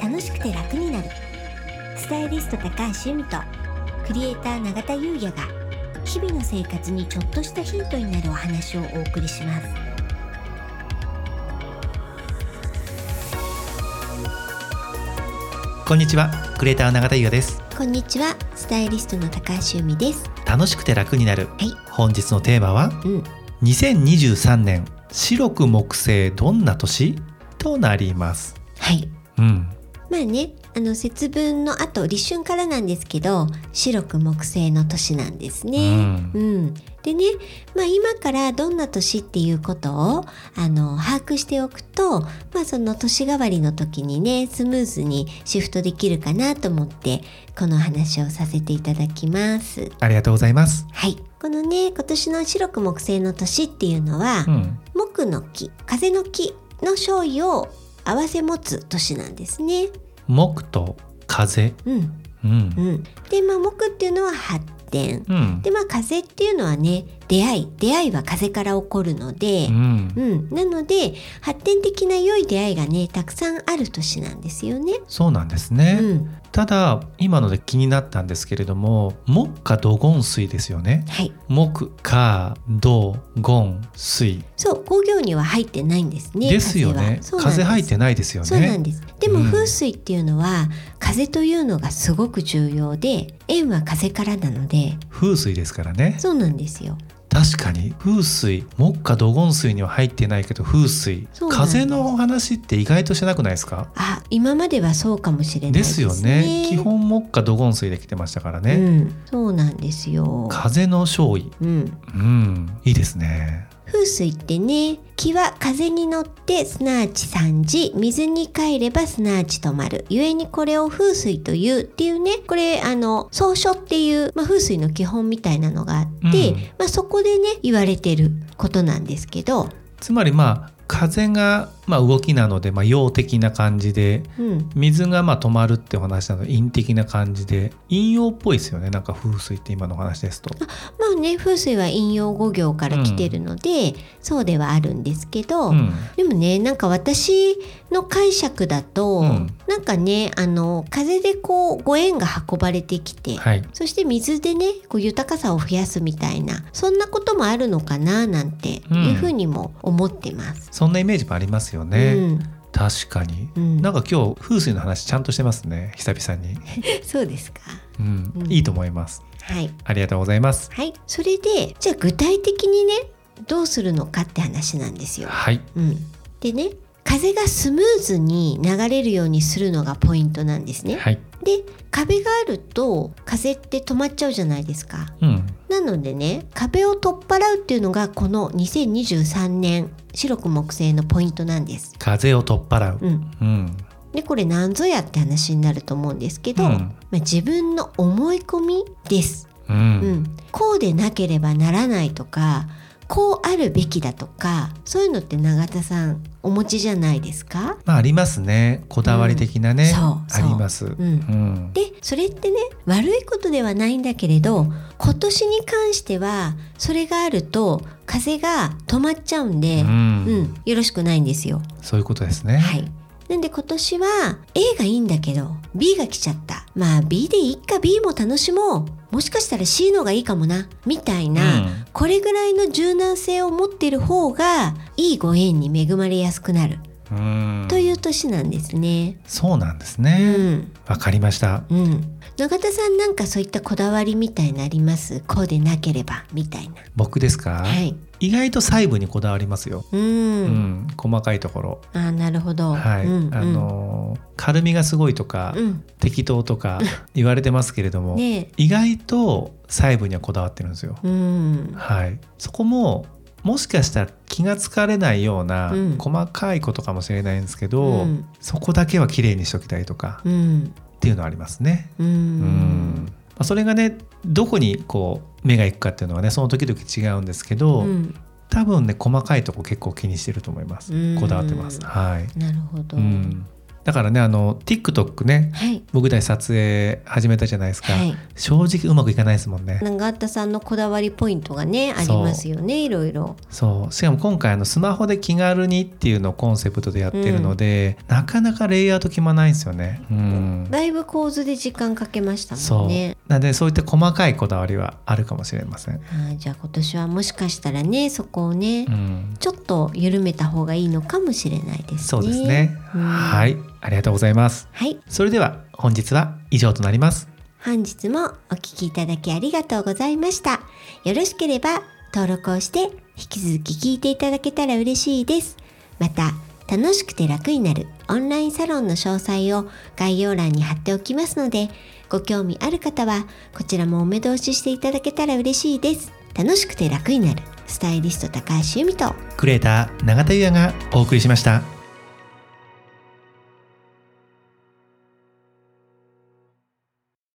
楽しくて楽になる。スタイリスト高橋由美とクリエイター永田優也が日々の生活にちょっとしたヒントになるお話をお送りします。こんにちはクリエイター永田優也です。こんにちはスタイリストの高橋由美です。楽しくて楽になる。はい。本日のテーマはうん。2023年白く木星どんな年？となります。はい。うんまあねあの節分の後立春からなんですけど白く木星の年なんですうね。ん。うん、でね、まあ、今からどんな年っていうことをあの把握しておくと、まあ、その年替わりの時にねスムーズにシフトできるかなと思ってこの話をさせていただきます。ありがとうございます。はい、このね今年の白く木星の年っていうのは、うん。木の木風の木の勝利を合わせ持つ年なんですね。木と風。うん。うん。うん、でまあ木っていうのは発展。うん。でまあ風っていうのはね出会い出会いは風から起こるのでう、ん。うん。なので発展的な良い出会いがねたくさんある年なんですよね。そうなんですね、うん、ただ今ので気になったんですけれども木火土金水ですよね。はい。木火土金水。そう工業には入ってないんですね。ですよね。風入ってないですよね。そうなんです。でもうん。風水っていうのは、風というのがすごく重要で縁は風からなので。風水ですからね。そうなんですよ。確かに風水木火土金水には入ってないけど風水。風のお話って意外としてなくないですか？あ今まではそうかもしれないでですすよね。基本木火土金水で来てましたからね、うん、そうなんですよ。風の勝利。うん、うんいいですね風水ってね気は風に乗ってすなわち三時水に帰ればすなわち止まる。故にこれを風水というっていうねこれあの草書っていう、まあ、風水の基本みたいなのがあって、うん。まあ、そこでね言われてることなんですけど、つまりまあ風がまあ動きなのでまあ陽的な感じでうん、水がまあ止まるってお話なので陰的な感じで。陰陽っぽいですよね。なんか風水って今のお話ですと。まあね風水は陰陽五行から来てるので、そうではあるんですけど、うん。でもねなんか私の解釈だと、うん。なんかねあの風でこうご縁が運ばれてきて、はい。そして水でねこう豊かさを増やすみたいなそんなこともあるのかななんていうふうにも思ってます。そんなイメージもありますよね、うん。確かに、うん。なんか今日風水の話ちゃんとしてますね久々に、そうですか。うん。うん。いいと思います。はい。ありがとうございます。はい。それでじゃあ具体的にねどうするのかって話なんですよ。はい。うん、でね風がスムーズに流れるようにするのがポイントなんですね。はいで壁があると風って止まっちゃうじゃないですか。うんなのでね壁を取っ払うっていうのがこの2023年白く木星のポイントなんです。風を取っ払ううん、うんでこれ何ぞやって話になると思うんですけど、うんまあ、自分の思い込みです、ううんん。こうでなければならないとかこうあるべきだとかそういうのって永田さんお持ちじゃないですか？まあありますね。こだわり的なね、そうあそう。ります、うん。うん。でそれってね悪いことではないんだけれど今年に関してはそれがあると風が止まっちゃうんで、うん。うん、よろしくないんですよ。そういうことですね、はい。なんで今年は A がいいんだけど B が来ちゃった。まあ B でいいか B も楽しもう。もしかしたら C のがいいかもな。みたいな、うんこれぐらいの柔軟性を持っている方がいいご縁に恵まれやすくなるうんという年なんですね。そうなんですうねん。わ、かりましたうん。永田さんなんかそういったこだわりみたいなあります？こうでなければみたいな。僕ですか、はい。意外と細部にこだわりますよ、う。うんん、細かいところあーなるほど。はい、うんうんあのー軽みがすごいとか、うん。適当とか 言われてますけれども、ね意外と細部にはこだわってるんですよ、うん。はいそこももしかしたら気がつかれないようなうん細かいことかもしれないんですけど、うんそこだけは綺麗にしときたいとかうん。っていうのはありますね。う。うんんまあそれがねどこにこう目が行くかっていうのはねその時々違うんですけど、うん。多分ね細かいとこ結構気にしてると思います。うん。こだわってます。はい、なるほど。うん、だからねあの TikTok ねはい。僕たち撮影始めたじゃないですか、はい。正直うまくいかないですもんね。長田さんのこだわりポイントがねありますよねいろいろ。そう。しかも今回あのスマホで気軽にっていうのをコンセプトでやってるので、なかなかレイアウト決まないんですよね。うん。だいぶ構図で時間かけましたもんね。なんでそういった細かいこだわりはあるかもしれません、あーじゃあ今年はもしかしたらねそこをね、うん、ちょっと緩めた方がいいのかもしれないですね。そうですね、うんはいありがとうございます。はい。それでは本日は以上となります。本日もお聞きいただきありがとうございました。よろしければ登録をして引き続き聞いていただけたら嬉しいです。また楽しくて楽になるオンラインサロンの詳細を概要欄に貼っておきますのでご興味ある方はこちらもお目通ししていただけたら嬉しいです。楽しくて楽になるスタイリスト高橋由美とクレーター永田優也がお送りしました